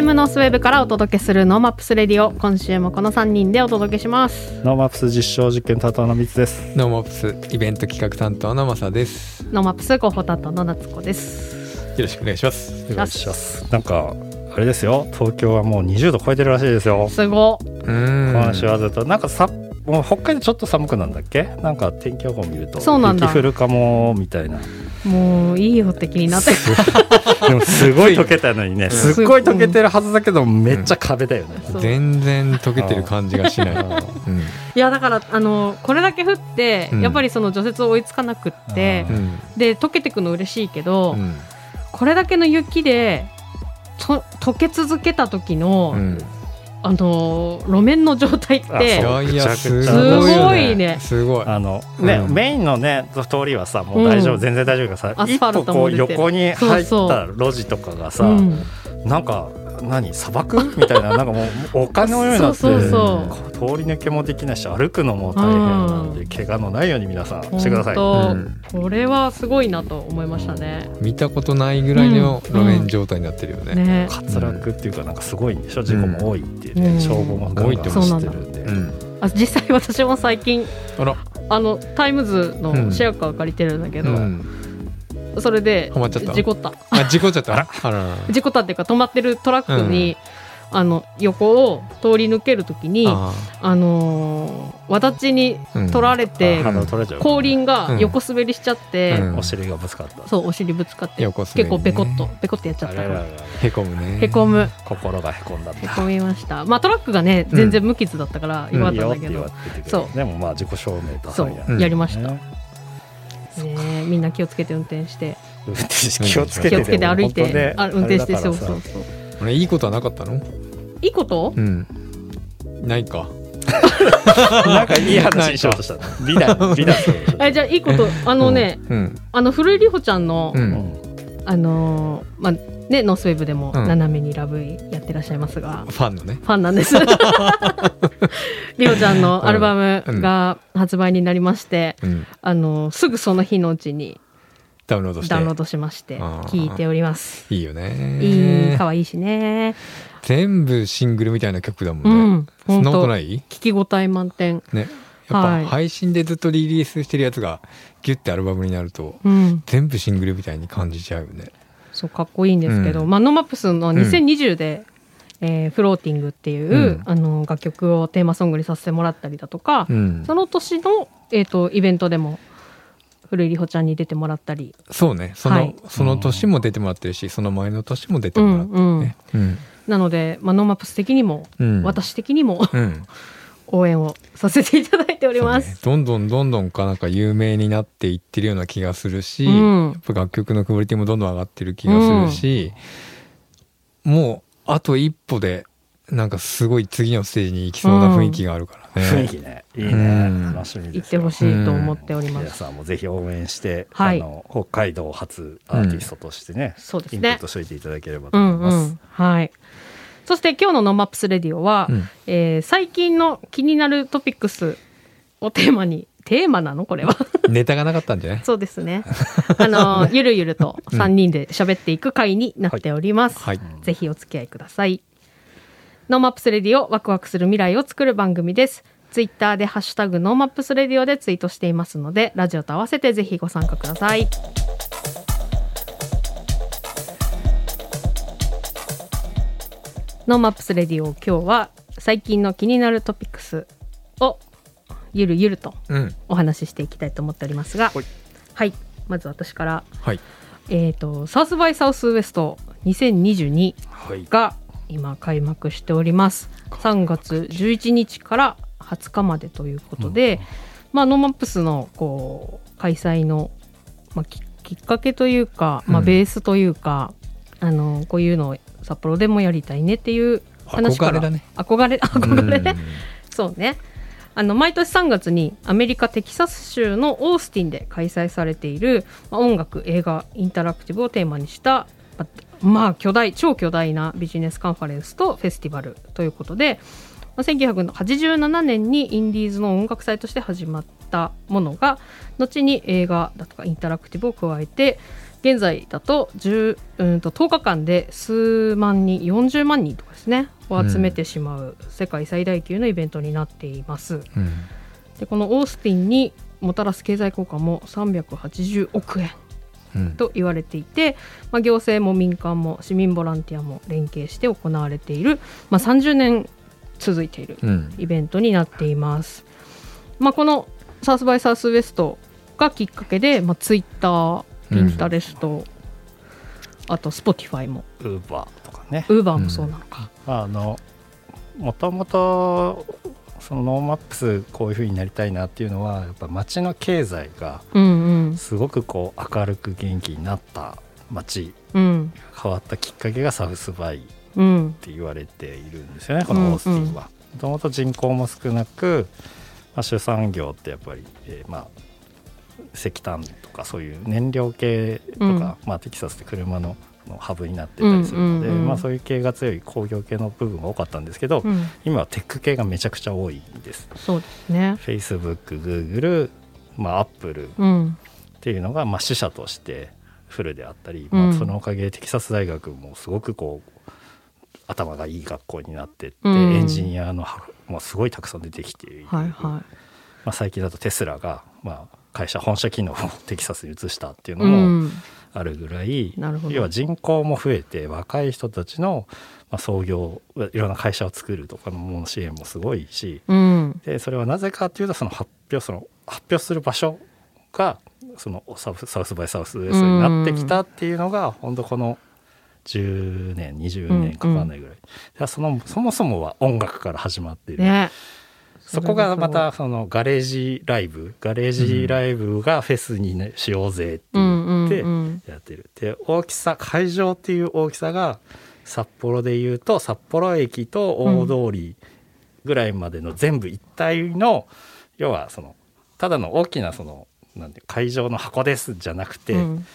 FM ノースウェーブからお届けする NoMaps Radio 今週もこの3人でお届けします NoMaps 実証実験担当のみつです。 NoMaps イベント企画担当のマサです。 NoMaps 広報担当の夏子ですよろしくお願いします。お願いします。なんかあれですよ。東京はもう20度超えてるらしいですよ。すごうーん。今週はずっとなんかさもう北海道ちょっと寒くなんだっけ？なんか天気予報見るとそうなんだ雪降るかもみたいな。もういいよって気になって でもすごい溶けたのにね。すすっごい溶けてるはずだけどめっちゃ壁だよね。そう全然溶けてる感じがしない。うん。いやだからあのこれだけ降って、うんやっぱりその除雪追いつかなくってう、うん。で溶けてくの嬉しいけど、うん。これだけの雪でと溶け続けた時の、うん。あの路面の状態っあてすごいね。すごい。あのね、うん。メインのね通りはさもう大丈夫、うん全然大丈夫がさ一歩こう横に入っそうた路地とかがさ、うん。なんか何砂漠？みたいななんかもうお金のようになってそうそう通り抜けもできないし歩くのも大変なんで、うん怪我のないように皆さんしてください。うんこれはすごいなと思いましたね。見たことないぐらいの路面状態になってるよね。ね滑落っていうかなんかすごいんでしょ事故も多いっていうね、うん消防もガンガン走ってるんで。うん。あ実際私も最近あら。あのタイムズのシェアカー借りてるんだけど、うん。それでハマっちゃった事故った。あ事故っちゃった。あら。事故ったっていうか止まってるトラックに、あの横を通り抜けるときにああのー、わだちに取られて、う。後輪が横滑りしちゃって、うん。お尻がぶつかった。そうお尻ぶつかって、横滑りね。結構ペコッとペコッとやっちゃった。あれららら。へこむね。へこむ。心がへこんだへこみました。まあトラックがねうん。全然無傷だったからよかったんだけど、そう。でもまあ自己証明出そう。やりました、ねねみんな気をつけて運転して。運転し気をつけて気をつけて歩い本当ね。て、あ運転してそうそうそう俺いいことはなかったの？いいこと？うん。ないか。なんかいい話しようとした。の美談美談えじゃあいいこと。あのね、うん。あの古井里穂ちゃんの、う。うんん。あのーまあねノースウェーブでもうん斜めにラブイやってらっしゃいますが、ファンのね。ファンなんです。りほちゃんのアルバムが発売になりまして、うん。あのすぐその日のうちにダウンロードして。ダウンロードしまして聞いております。いいよね。いい可愛いしね。全部シングルみたいな曲だもうんんね。そんなことない？聞き応え満点。ね。やっはいぱ配信でずっとリリースしてるやつがギュッてアルバムになるとうん、全部シングルみたいに感じちゃうよね。そうかっこいいんですけど、うんマノマップスの2020で、えーフローティングっていう、うんあの楽曲をテーマソングにさせてもらったりだとか、うんそ。の年の、えー、とイベントでも古井里穂ちゃんに出てもらったり、そうね。そはいの、その年も出てもらってるし、その前の年も出てもらってるね。うん。なので、まあ、ノーマップス的にも、うん。私的にもうん。応援をさせていただいております。ねどんどんどんどんかなんか有名になっていってるような気がするし、うんやっぱ楽曲のクオリティもどんどん上がってる気がするし、もうあと一歩でなんかすごい次のステージに行きそうな雰囲気があるからね。雰囲気ねいいねうん楽しみですよってほしいと思っております。皆さんもぜひ応援して、はいあの北海道初アーティストとしてね、そうですねインプットしておいていただければと思います。んうん。はい。そして今日のノーマップスレディオは、うんえー最近の気になるトピックスをテーマに、テーマなの？これは。ネタがなかったんじゃない？そうですね。あの、ゆるゆると3人で喋っていく回になっております。はい。ぜひお付き合いください。ノーマップスレディオワクワクする未来を作る番組です。ツイッターでハッシュタグノーマップスレディオでツイートしていますので、ラジオと合わせてぜひご参加ください。ノーマップスレディオ今日は最近の気になるトピックスをゆるゆるとうん。お話ししていきたいと思っておりますが、はいはい、まず私からはい。えー、とサウスバイサウスウエスト2022はい。が今開幕しております3月11日から20日までということで、まあ、ノーマップスのこう開催の、まあ、ききっかけというか、まあ、うんベースというか、あのこういうのを札幌でもやりたいねっていう話から。憧れだね。憧れ憧れ。ね、うんそうね。あの毎年3月にアメリカ・テキサス州のオースティンで開催されている、まあ音楽映画インタラクティブをテーマにしたまあまあ巨大超巨大なビジネスカンファレンスとフェスティバルということで、まあ1987年にインディーズの音楽祭として始まったものが後に映画だとかインタラクティブを加えて現在だと 10, うんと10日間で数万人40万人とかですねを集めてしまう世界最大級のイベントになっています。うんでこのオースティンにもたらす経済効果も380億円うんと言われていて、まあ、行政も民間も市民ボランティアも連携して行われている、まあ、30年続いているうんイベントになっています。まあ、このサウスバイサウスウエストがきっかけで、まあ、ツイッター、ピンタレスト、あとスポティファイも。ウーバーとかね。ウーバーもそうなのか。あのもともとそのノーマップスこういう風になりたいなっていうのはやっぱ街の経済がうんうん。すごくこう明るく元気になった街うん。変わったきっかけがサウスバイっうん。て言われているんですよねこのオースティンは。もともと人口も少なく、まあ、主産業ってやっぱり、えーまあ石炭とかそういう燃料系とか、うん。まあ、テキサスって車ののハブになってたりするので、うんうんうん。まあ、そういう系が強い工業系の部分が多かったんですけど、うん。今はテック系がめちゃくちゃ多いです。そうですね。Facebook、Google、まあ、Apple うん。っていうのがまあ死者としてフルであったり、うん。まあ、そのおかげでテキサス大学もすごくこう頭がいい学校になってって、うん。エンジニアのはもうすごいたくさん出てきている、はいはまあ、最近だとテスラが、まあ、会社本社機能を テキサスに移したっていうい。のうもん。あるぐらい、なるほど。要は人口も増えて若い人たちの、まあ、創業いろんな会社を作るとかのもの支援もすごいし、うん。でそれはなぜかっていうとその発表その発表する場所がそのサウスサウスバイサウスウエストになってきたっていうのが本当この10年20年かかんないぐらい、だからそのそもそもは音楽から始まっている、ね。そこがまたそのガレージライブガレージライブがフェスに、ね、しようぜって言ってうんやってる。で大きさ会場っていう大きさが札幌でいうと札幌駅と大通りぐらいまでの全部一体の、要はそのただの大きなそのなんて会場の箱ですじゃなくて、うん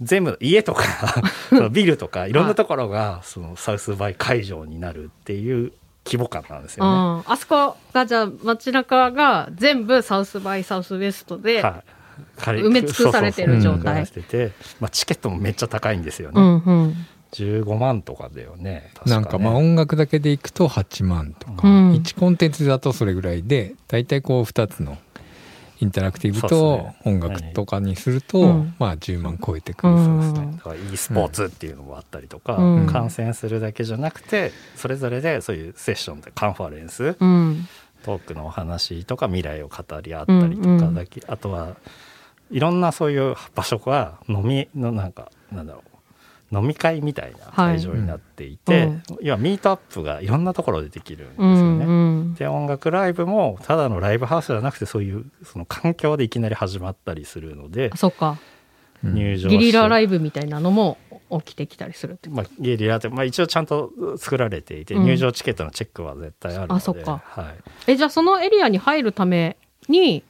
全部家とか ビルとかいろんなところがそのサウスバイ会場になるっていう規模感なんですよね。うん。あそこがじゃあ街中が全部サウスバイサウスウエストで、はい。仮埋め尽くされてる状態。まあ、チケットもめっちゃ高いんですよね、うんうん。15万とかだよねね。なんかまあ音楽だけでいくと8万とか、うん。1コンテンツだとそれぐらいで大体こう2つのインタラクティブと音楽とかにすると、うん。まあ10万超えてくる、うんそうですね。だから e スポーツっていうのもあったりとか、うん。観戦するだけじゃなくてそれぞれでそういうセッションでカンファレンス、うん。トークのお話とか未来を語り合ったりとかだけ、あとはいろんなそういう場所が飲みのなんかなんだろう飲み会みたいな会場になっていて、うん。要はミートアップがいろんなところでできるんですうよね。んうん。で音楽ライブもただのライブハウスじゃなくてそういうその環境でいきなり始まったりするのであそっか。うん。入場ゲリラライイブみたいなのも起きてきたりするってまあ、ゲリラって、まあ、一応ちゃんと作られていて、うん。入場チケットのチェックは絶対あるので。あそっか。はい、えじゃあそのエリアに入るために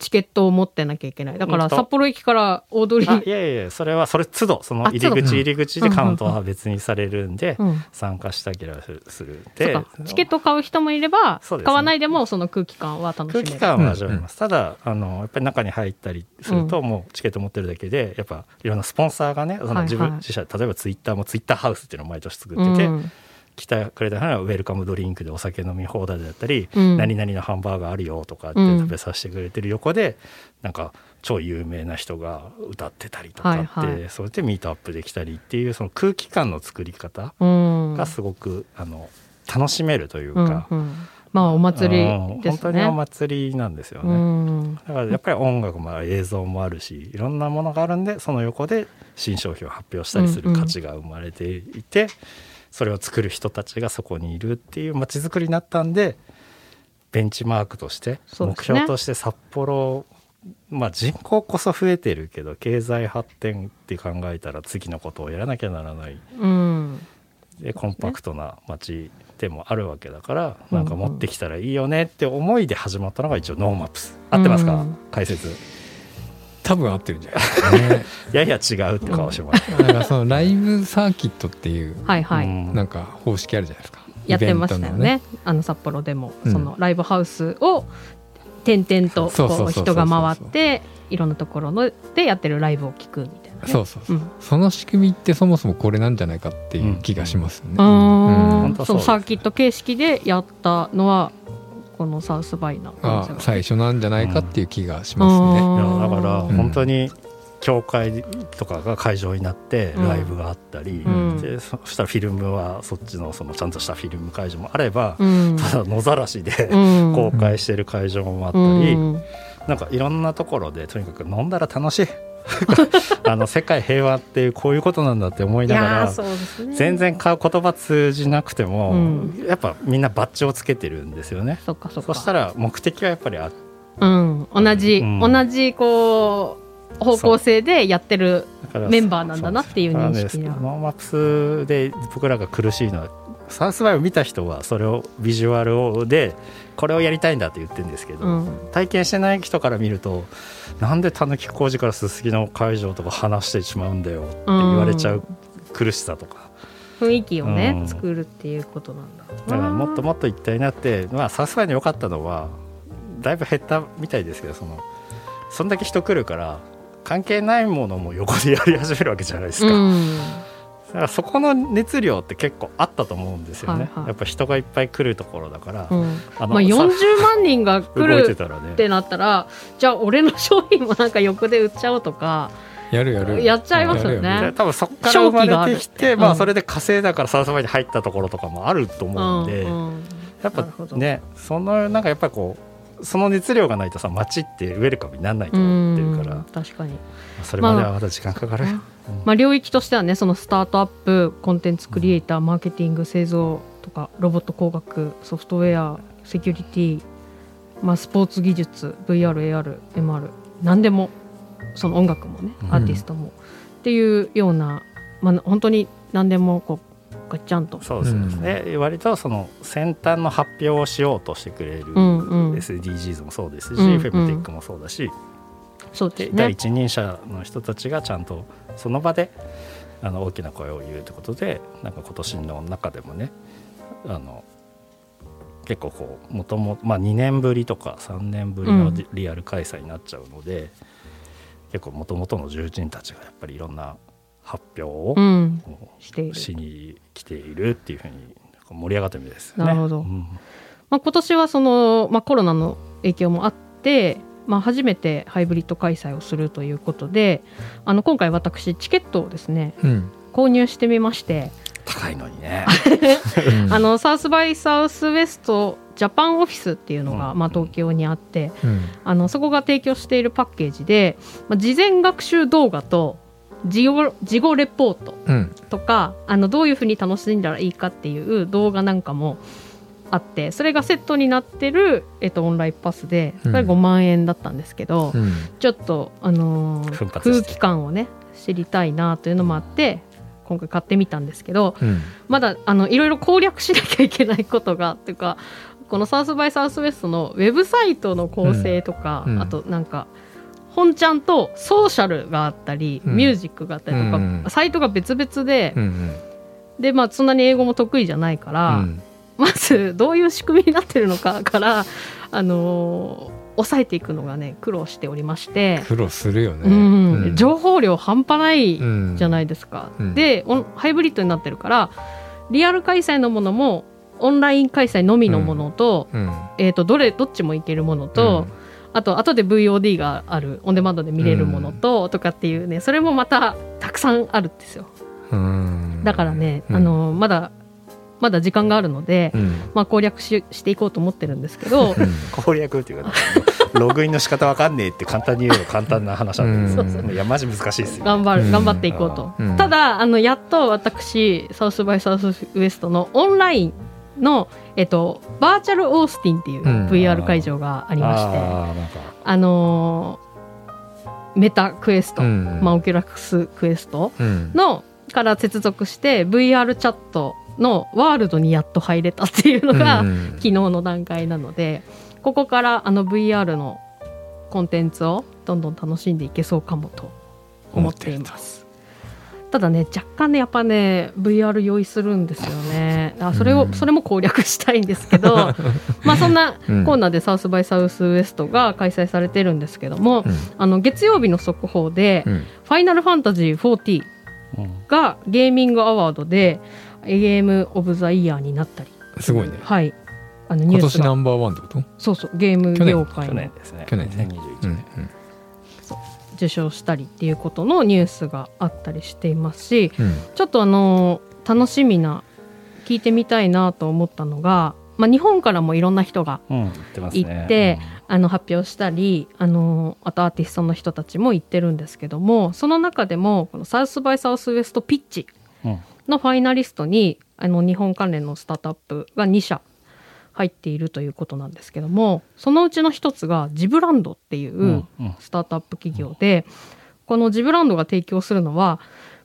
チケットを持ってなきゃいけない。だから札幌駅から大通り。あいやいやそれはそれ都度その入り口入り口でカウントは別にされるんで、うん。参加したければするで。か。チケットを買う人もいれば、買わないでもその空気感は楽しめる。空気感は味わえます、ただあのやっぱり中に入ったりすると、もうチケット持ってるだけでやっぱいろんなスポンサーがねその自分、自社例えばツイッターもツイッターハウスっていうのを毎年作ってて、うん来てくれた人はウェルカムドリンクでお酒飲み放題だったり、うん。何々のハンバーガーあるよとかってうん。食べさせてくれてる横で、なんか超有名な人が歌ってたりとかって、はいはい。それでミートアップできたりっていうその空気感の作り方うん。がすごく、あの楽しめるといううんか、うん。まあお祭りね。本当にお祭りなんですよね。うん。だからやっぱり音楽も映像もあるしいろんなものがあるんでその横で新商品を発表したりする価値が生まれていて、それを作る人たちがそこにいるっていう街づくりになったんでベンチマークとして、目標として札幌まあ人口こそ増えてるけど経済発展って考えたら次のことをやらなきゃならない。うん。でコンパクトな街でもあるわけだから、うん。なんか持ってきたらいいよねって思いで始まったのが一応ノーマップス。合ってますか、うん。解説多分合ってるんじゃない？ですかね。やや違うって顔してます、だからそのライブサーキットっていうはいはい、うん。なんか方式あるじゃないですか？やってましたよね。あの札幌でも、うん。そのライブハウスを点々とこう人が回っていろんなところのでやってるライブを聞くみたいなね。そうそうそう、う。ん。その仕組みってそもそもこれなんじゃないかっていう気がしますよね、あー。本当そうですそのサーキット形式でやったのはこのサウスバイなあ最初なんじゃないかっていう気がしますね、だからうん。本当に教会とかが会場になってうん。ライブがあったり、うん。でそそしたらフィルムはそっちのそのちゃんとしたフィルム会場もあれば、うん。ただ野ざらしでうん。公開してる会場もあったり、うん。なんかいろんなところでとにかく飲んだら楽しい あの世界平和っていうこういうことなんだって思いいながらね。全然か言葉通じなくても、うん。やっぱみんなバッジをつけてるんですよね。そしたら目的はやっぱりあうん。同じ、うん。同じこう方向性でやってるメンバーなんだなっていう認識が。ノーマップスで僕らが苦しいのはサウスバイを見た人はそれをビジュアルをでこれをやりたいんだって言ってるんですけど、うん。体験してない人から見るとなんでたぬき工事からすすきの会場とか話してしまうんだよって言われちゃう苦しさとか、雰囲気をね、うん。作るっていうことなんだだからもっともっと一体になってまあサウスバイの良かったのはだいぶ減ったみたいですけどそのそんだけ人来るから関係ないものも横でやり始めるわけじゃないですか。うんだからそこの熱量って結構あったと思うんですよね、はいはい。やっぱ人がいっぱい来るところだから、うん。あまあ、40万人が来るたらねってなったらじゃあ俺の商品もなんか横で売っちゃおうとかやるやる。やっちゃいますよね。多分そこから生まれてきて、まあ、うん。それで稼いだからサウスバイに入ったところとかもあると思うんで、うんうん。やっぱねそのなんかやっぱりこうその熱量がないとさ街ってウェルカムにならないと思ってるから、うん確かに、それまではまだ時間かかる、まあ、領域としてはねそのスタートアップコンテンツクリエイターマーケティング製造とかロボット工学ソフトウェアセキュリティ、まあ、スポーツ技術 VRARMR 何でもその音楽もねうんアーティストも、っていうような、まあ、本当に何でもこうガッチャンと。そうですね、割とその先端の発表をしようとしてくれる、うんうん。SDGs もそうですし、うんうん。フェムテックもそうだし、そうですね。で第一人者の人たちがちゃんとその場であの大きな声を言うということでなんか今年の中でもねあの結構こうもともまあ2年ぶりとか3年ぶりのリリアル開催になっちゃうので、結構もともとの重鎮たちがやっぱりいろんな発表をうん。しに来ているっていうふうに盛り上がってるみたいですよね。なるほど。うん。まあ、今年はその、まあ、コロナの影響もあって、まあ、初めてハイブリッド開催をするということであの今回私チケットをですねうん。購入してみまして、高いのにね。うん。あのサウスバイサウスウェストジャパンオフィスっていうのが、うん。まあ、東京にあってうん。あのそこが提供しているパッケージで、まあ、事前学習動画と事後事後レポートうん。とかあのどういうふうに楽しんだらいいかっていう動画なんかもあってそれがセットになってる、えっと、オンラインパスでそれうん5万円だったんですけど、うん。ちょっと、あのー空気感をね知りたいなというのもあって今回買ってみたんですけどうん。まだあのいろいろ攻略しなきゃいけないことがっていうかこのサウスバイサウスウェストのウェブサイトの構成とか、うん。うん。あとなんか本ちゃんとソーシャルがあったり、うん。ミュージックがあったりとか、うん。サイトが別々で、うん。でまあそんなに英語も得意じゃないから、うんまずどういう仕組みになってるのかから、あのー抑えていくのがね苦労しておりまして、苦労するよね。うん。うん。情報量半端ないうんじゃないですか。うん。でオンハイブリッドになってるからリアル開催のものもオンライン開催のみのものと,、うん。えー、とどれどっちもいけるものと、あと後で VOD があるオンデマンドで見れるものと、とかっていうねそれもまたたくさんあるんですよ。うん。だからね、うん。あのまだまだ時間があるので、うん。まあ、攻略ししていこうと思ってるんですけど攻略っていうか、ログインの仕方わかんねえって簡単に言うの簡単な話なんですいやマジ難しいですよ。頑張る、うん。頑張っていこうと、うん。ただあのやっと私サウスバイサウスウエストのオンラインの、えっと、バーチャルオースティンっていううん。VR 会場がありまして、ああーなんか。のーメタクエスト、うん。まあ、オキュラスクエストうん。のから接続して VR チャットのワールドにやっと入れたっていうのが、うん。昨日の段階なのでここからあの VR のコンテンツをどんどん楽しんでいけそうかもと思っています。ただね若干ねやっぱね VR 用意するんですよね。あそれを、うんそれも攻略したいんですけど まあそんなうん。コーナーでサウスバイサウスウエストが開催されてるんですけども、うん。あの月曜日の速報で、うん。ファイナルファンタジー40うんがゲーミングアワードでゲームオブザイヤーになったり。すごいね。はい。あのニ今ュースが。年ナンバーワンってこと？そうそう。ゲーム業界去の年ですね。去年ね。2021うん年受賞したりっていうことのニュースがあったりしていますしうん。ちょっとあの楽しみな聞いてみたいなと思ったのが、まあ、日本からもいろんな人が行ってあの発表したりあのあとアーティストの人たちも言ってるんですけどもその中でもこのサウスバイサウスウエストピッチ。うんのファイナリストにあの日本関連のスタートアップが2社入っているということなんですけどもそのうちの一つがジブランドっていううんうん。スタートアップ企業で、このジブランドが提供するのは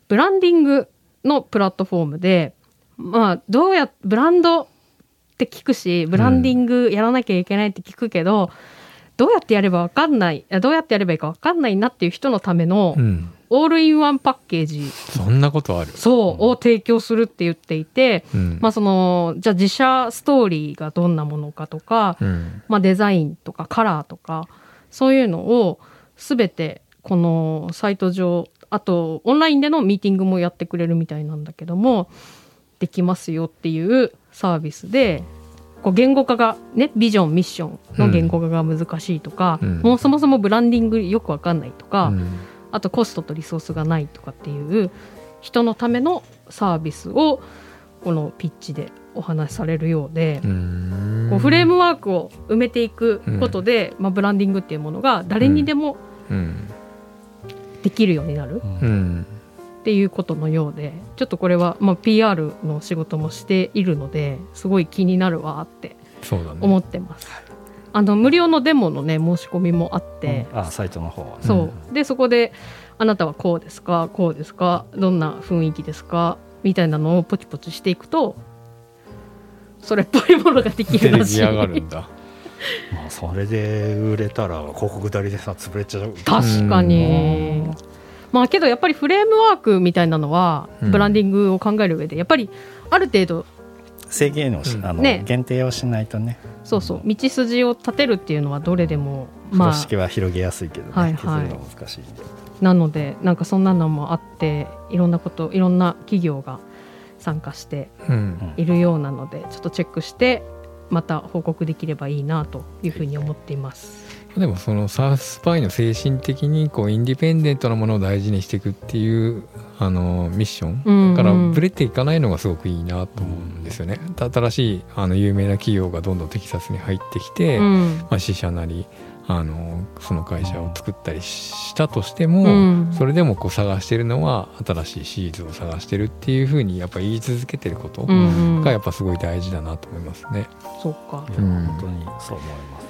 ブランディングのプラットフォームでまあどうやブランドって聞くしブランディングやらなきゃいけないって聞くけど、どうやってやれば分かんないどうやってやればいいか分かんないなっていう人のためのうん。オールインワンパッケージ。そんなことある？そうを提供するって言っていて、うん。まあそのじゃあ自社ストーリーがどんなものかとか、うん。まあ、デザインとかカラーとかそういうのを全てこのサイト上あとオンラインでのミーティングもやってくれるみたいなんだけどもできますよっていうサービスでこう言語化がねビジョンミッションの言語化が難しいとか、うん。もうそもそもブランディングよくわかんないとか、うん。あとコストとリソースがないとかっていう人のためのサービスをこのピッチでお話しされるようで、うん。こうフレームワークを埋めていくことで、まあ、ブランディングっていうものが誰にでもうん。できるようになる。うんうんっていうことのようでちょっとこれは、まあ、PR の仕事もしているのですごい気になるわって思ってます。あの無料のデモのね申し込みもあって、あサイトの方はね。そう。でそこであなたはこうですかこうですかどんな雰囲気ですかみたいなのをポチポチしていくとそれっぽいものができ出るらしい。来上がるんだ。まあそれで売れたら広告代理でさ潰れちゃう。確かに。うんまあけどやっぱりフレームワークみたいなのはうん。ブランディングを考える上でやっぱりある程度制限をし、うん。あのね。限定をしないとね。そうそう。道筋を立てるっていうのはどれでも風まあ呂敷は広げやすいけどね、はいはい。削るのは難しい。なのでなんかそんなのもあっていろんなこといろんな企業が参加してうん。いるようなのでちょっとチェックしてまた報告できればいいなというふうに思っています。でもそのサースパイの精神的にこうインディペンデントなものを大事にしていくっていうあのミッションうんうん。だからブレていかないのがすごくいいなと思うんですよね。新しいあの有名な企業がどんどんテキサスに入ってきて、うん。まあ、支社なりあのその会社を作ったりしたとしても、うん。それでもこう探してるのは新しいシリーズを探してるっていうふうにやっぱ言い続けてることうんうん。がやっぱすごい大事だなと思いますね。そうか。いやうん。本当にそう思います。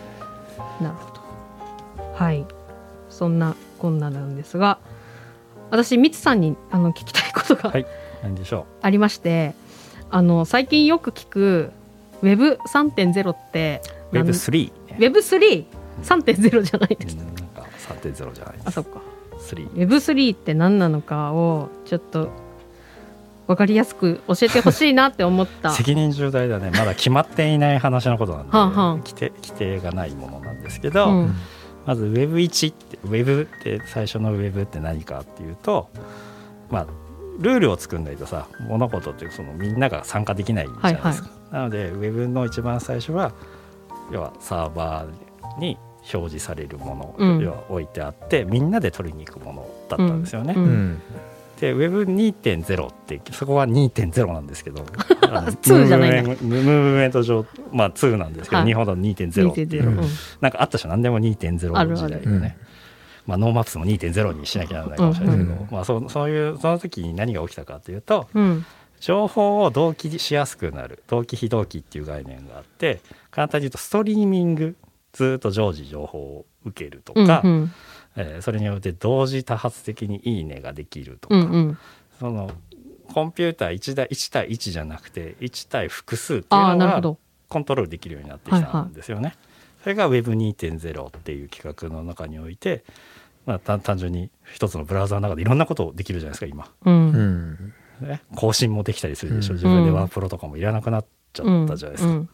なるほどはい。そんなこんななんですが私ミツさんにあの聞きたいことがはい。何でしょありまして、あの最近よく聞く Web3.0 ってう Web3 ね。Web3?3.0 じゃないです。うん。なんか3.0じゃないあ、そっか。3 Web3 って何なのかをちょっと分かりやすく教えてほしいなって思った。責任重大だね。まだ決まっていない話のことなんではあはあ。規定規定がないものなんですけど、うんまず Web1 って Web って最初の Web って何かっていうとまあルールを作んないとさ物事ってそのみんなが参加できないじゃないですか、なので Web の一番最初は要はサーバーに表示されるもの、うん要は置いてあってみんなで取りに行くものだったんですよね、うんうんで Web2.0 ってそこは2.0なんですけど。あの2じゃないムーブメント上まあ2なんですけど、はい。日本だと2.0っていう。2.0うん。なんかあった人何でも2.0あるある。の時代でねまあ、ノーマップスも2.0にしなきゃならないかもしれないけど、うんうんまあ、そうそういうその時に何が起きたかというとうん。情報を同期しやすくなる同期非同期っていう概念があって簡単に言うとストリーミングずっと常時情報を受けるとか、うんうんえーそれによって同時多発的に「いいね」ができるとか、うんうん。そのコンピューター 1, 対1対1じゃなくて1対複数っていうのが。コントロールできるようになってきたんですよね。それが Web2.0 っていう企画の中において、まあ、単単純に一つのブラウザの中でいろんなことをできるじゃないですか今。ううん。んね、更新もできたりするでしょ、うん。自分でワープロとかもいらなくなっちゃったじゃないですか、うん。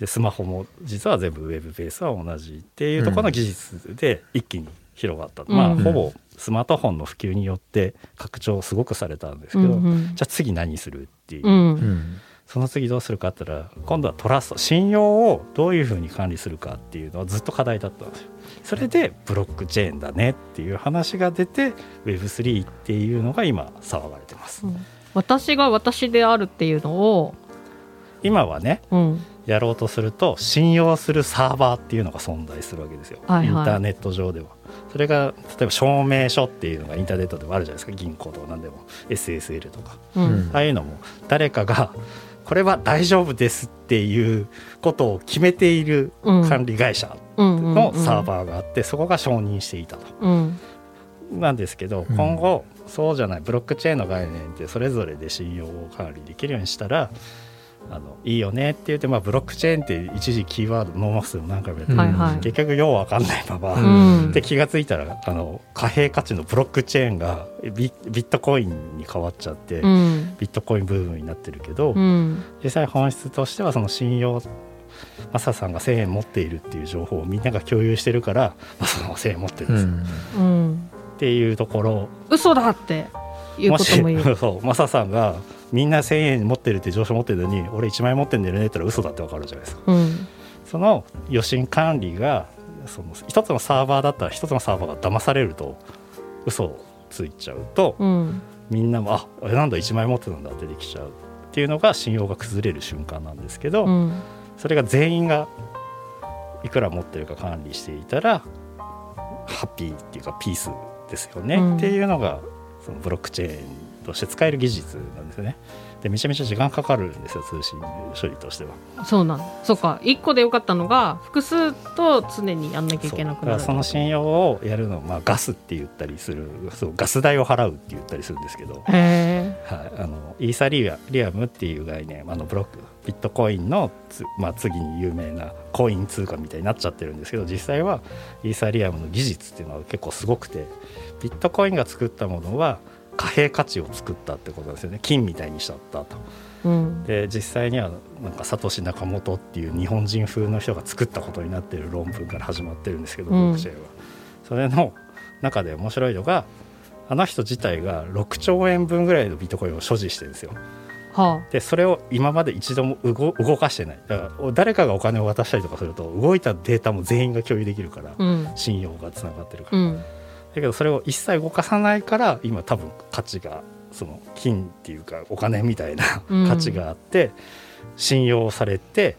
でスマホも実は全部ウェブベースは同じっていうところの技術で一気に広がった、うん。まあうんほぼスマートフォンの普及によって拡張すごくされたんですけど、うんうん。じゃあ次何するっていう、うん。うんその次どうするかって言ったら今度はトラスト信用をどういうふうに管理するかっていうのはずっと課題だったんですよ。それでブロックチェーンだねっていう話が出て Web3 っていうのが今騒がれてます。私が私であるっていうのを、今はねうん、やろうとすると信用するサーバーっていうのが存在するわけですよ、はいはい。インターネット上では。それが例えば証明書っていうのがインターネットでもあるじゃないですか。銀行とか何でも。SSL とか。うん。うんああいうのも。誰かがこれは大丈夫ですっていうことを決めているうん。管理会社うんのサーバーがあってそこが承認していたと。うん。なんですけどうん。今後そうじゃない。ブロックチェーンの概念ってそれぞれで信用を管理できるようにしたらあのいいよねって言って、まあ、ブロックチェーンって一時キーワードノーマスでも何回もやって。るはいはい。結局ようわかんないまま、うん。で気が付いたらあの貨幣価値のブロックチェーンがビビットコインに変わっちゃって、うん。ビットコインブームになってるけど、うん。実際本質としてはその信用マサさんが1000円持っているっていう情報をみんなが共有してるからマサさんは1000円持ってるんうですうん。っていうところ。嘘だっていうもしことも言う。そうマサさんがみんな1000円持ってるって上昇持ってるのに俺1万円持ってんだよねって言ったら嘘だってわかるじゃないですか。うん。その余震管理がその一つのサーバーだったら一つのサーバーが騙されると嘘をついちゃうと、うん。みんなもあなんだ1万円持ってたんだってできちゃうっていうのが信用が崩れる瞬間なんですけど、うん。それが全員がいくら持ってるか管理していたらハッピーっていうかピースですよね、うん。っていうのがそのブロックチェーンとして使える技術なんですよね。でめちゃめちゃ時間かかるんですよ通信処理としては。そうなんそうか。1個でよかったのが複数と常にやんなきゃいけなくなる。その信用をやるのを、まあ、ガスって言ったりするそうガス代を払うって言ったりするんですけど、へはい、あのイーサリアリアムっていう概念あのブロックビットコインのつ、まあ、次に有名なコイン通貨みたいになっちゃってるんですけど実際はイーサリアムの技術っていうのは結構すごくてビットコインが作ったものは貨幣価値を作ったってことですよね。金みたいにしちゃったと。えうん。で実際にはなんかサトシ・ナカモトっていう日本人風の人が作ったことになってる論文から始まってるんですけど、うん。ブロックチェーンは。それの中で面白いのがあの人自体が6兆円分ぐらいのビットコインを所持してるんですよ。はでそれを今まで一度も動動かしてない。だから誰かがお金を渡したりとかすると動いたデータも全員が共有できるから、あうん。信用がつながってるから、だうんけどそれを一切動かさないから今多分価値がその金っていうかお金みたいなうん。価値があって、信用されて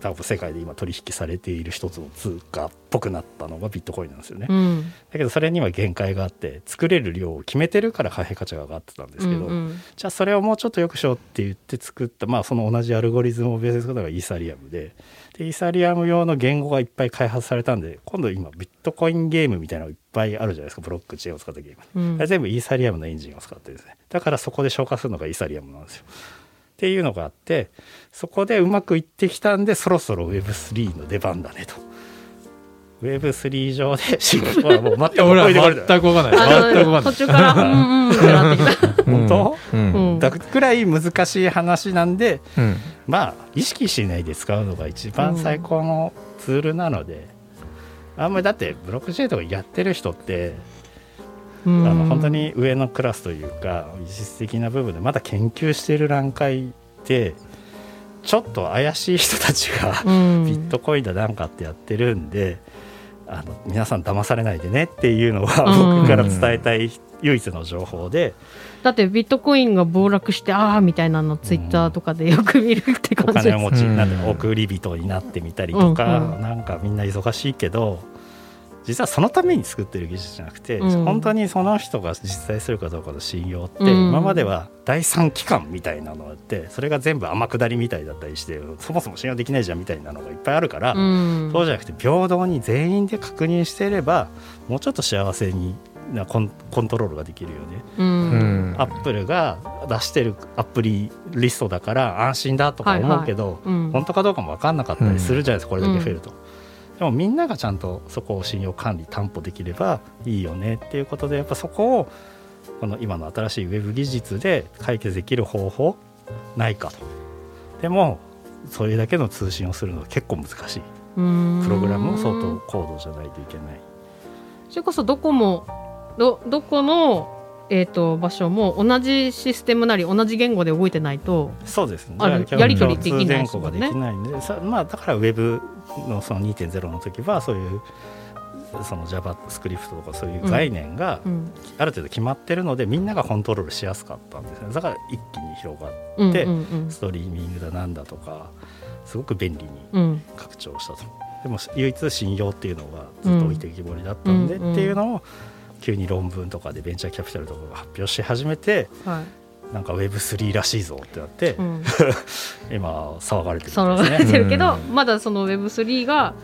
多分世界で今取引されている一つの通貨っぽくなったのがビットコインなんですよね。うん。だけどそれには限界があって作れる量を決めてるから貨幣価値が上がってたんですけど、うんじゃあそれをもうちょっと良くしようって言って作ったまあその同じアルゴリズムをベースに作ったのがイーサリアムででイーサリアム用の言語がいっぱい開発されたんで今度今ビットコインゲームみたいなのがいっぱいあるじゃないですかブロックチェーンを使ったゲーム、うん。あれ全部イーサリアムのエンジンを使ってですね。だからそこで消化するのがイーサリアムなんですよ。っていうのがあってそこでうまくいってきたんでそろそろ Web3 の出番だねと。Web3 上で 仕事はもう全く覚えてこれてない全くわかんない。あ全くわかんない。の途中からうんうんってなってきた本当？うん。うん。だくらい難しい話なんでうん。まあ意識しないで使うのが一番最高のツールなので、あんまりだってブロックチェーンとかやってる人って、ああの本当に上のクラスというか技術的な部分でまだ研究している段階でちょっと怪しい人たちが、ビットコインだなんかってやってるんであの皆さん騙されないでねっていうのはうん。僕から伝えたい唯一の情報で、だってビットコインが暴落してああみたいなのツイッターとかでよく見るってお感じです。金持ちになってうん送り人になってみたりとか、うなんかみんな忙しいけど実はそのために作ってる技術じゃなくて、うん。本当にその人が実在するかどうかの信用って、うん。今までは第三機関みたいなのがあってそれが全部天下りみたいだったりしてそもそも信用できないじゃんみたいなのがいっぱいあるから、うん。そうじゃなくて平等に全員で確認していればもうちょっと幸せになコンコントロールができるよね。ううん。んアップルが出してるアプリリストだから安心だとか思うけど、うん。本当かどうかも分かんなかったりするじゃないですか、これだけ増えると。でもみんながちゃんとそこを信用管理担保できればいいよねっていうことでやっぱそこをこの今の新しいウェブ技術で解決できる方法ないかと。でもそれだけの通信をするのは結構難しい。プログラムも相当高度じゃないといけない。それこそどこもどどこの、えー、と場所も同じシステムなり同じ言語で動いてないとそうですね。やり取りできない共ですもんね。通言語ができないんでさまあ、だからウェブのその2.0の時はそういうその JavaScript とかそういう概念がうん。ある程度決まってるので、みんながコントロールしやすかったんですねだから一気に広がっでうんうんうんストリーミングだなんだとかすごく便利にうん。拡張したと。でも唯一信用っていうのがずっと置いてきぼりだったんで、うんっていうのを急に論文とかでベンチャーキャピタルとかが発表し始めてはい。なんか Web3 らしいぞってなって、うん、今騒がれてる騒がれんですね。てるけど、うん。まだその Web3 が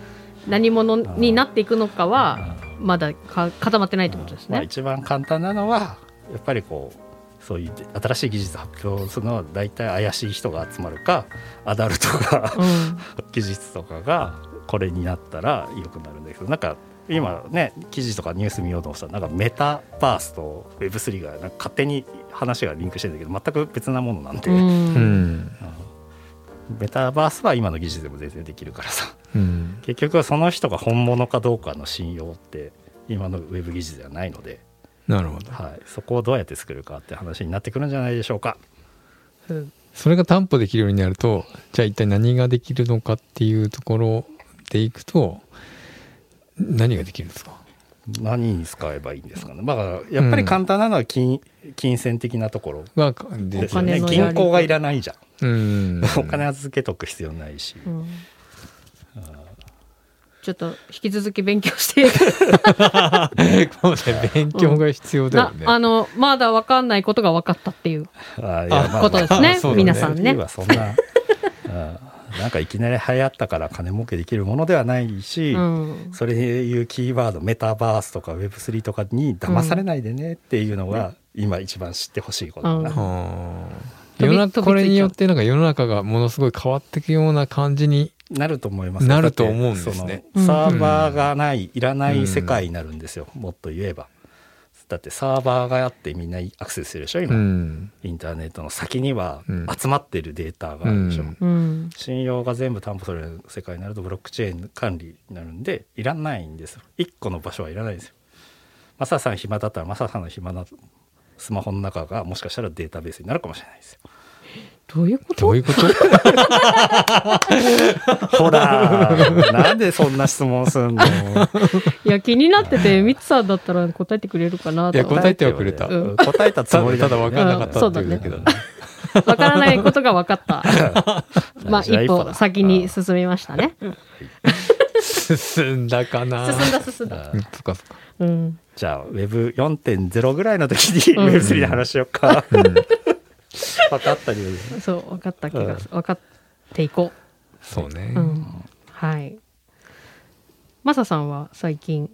何者になっていくのかはまだか固まってないってことですまあ、ね。一番簡単なのはやっぱりこうそういう新しい技術発表するのは大体怪しい人が集まるかアダルトがうん。技術とかがこれになったら良くなるんだけどなんか今ね記事とかニュース見ようと思ったらなんかメタバースと Web3 がなんか勝手に話がリンクしてるんだけど全く別なものなんで、ううん。んメタバースは今の技術でも全然できるからさ。うん。結局はその人が本物かどうかの信用って今のウェブ技術ではないので、なるほど。はい、そこをどうやって作るかって話になってくるんじゃないでしょうか。うんそれが担保できるようになるとじゃあ一体何ができるのかっていうところでいくと何ができるんですか？何に使えばいいんですかね。まあ、やっぱり簡単なのは金,、金銭的なところ。がでですよね。お金のやり銀行がいらないじゃん。うん。お金預けとく必要ないし。うん。ちょっと引き続き勉強して 勉強が必要だよなね、あのまだ分かんないことが分かったっていうことですね。ね。皆さんね。はそん な、うんかいきなり流行ったから金儲けできるものではないし、うん。それでいうキーワードメタバースとか Web3 とかに騙されないでねっていうのが、今一番知ってほしいことだな、これによってなんか世の中がものすごい変わっていくような感じになると思いますなると思うんですね。サーバーがない、いらない世界になるんですよ、もっと言えばだってサーバーがあってみんなアクセスするでしょ今、うん。インターネットの先にはうん。集まってるデータがあるでしょ、うん。うん。信用が全部担保される世界になるとブロックチェーン管理になるんでいらないんですよ。1個の場所はいらないんですよ。マサさん暇だったらマサさんの暇なスマホの中がもしかしたらデータベースになるかもしれないですよどういうこと？どういうこと？ほらなんでそんな質問すんの？いや気になっててミツさんだったら答えてくれるかなと。いや答えてはくれた。うん。答えたつもりだただ分かんなかったっていうだけだね。分からないことが分かった。まあ一じゃだ歩先に進みましたね。進んだかな。進んだ進んだ。うん。そっかそっか。うん。じゃあ Web4.0 ぐらいの時にうん。Web3 で話しようか、うん分かったりそう分かった気がす分かっていこそうね。ううん。はい。マサさんは最近？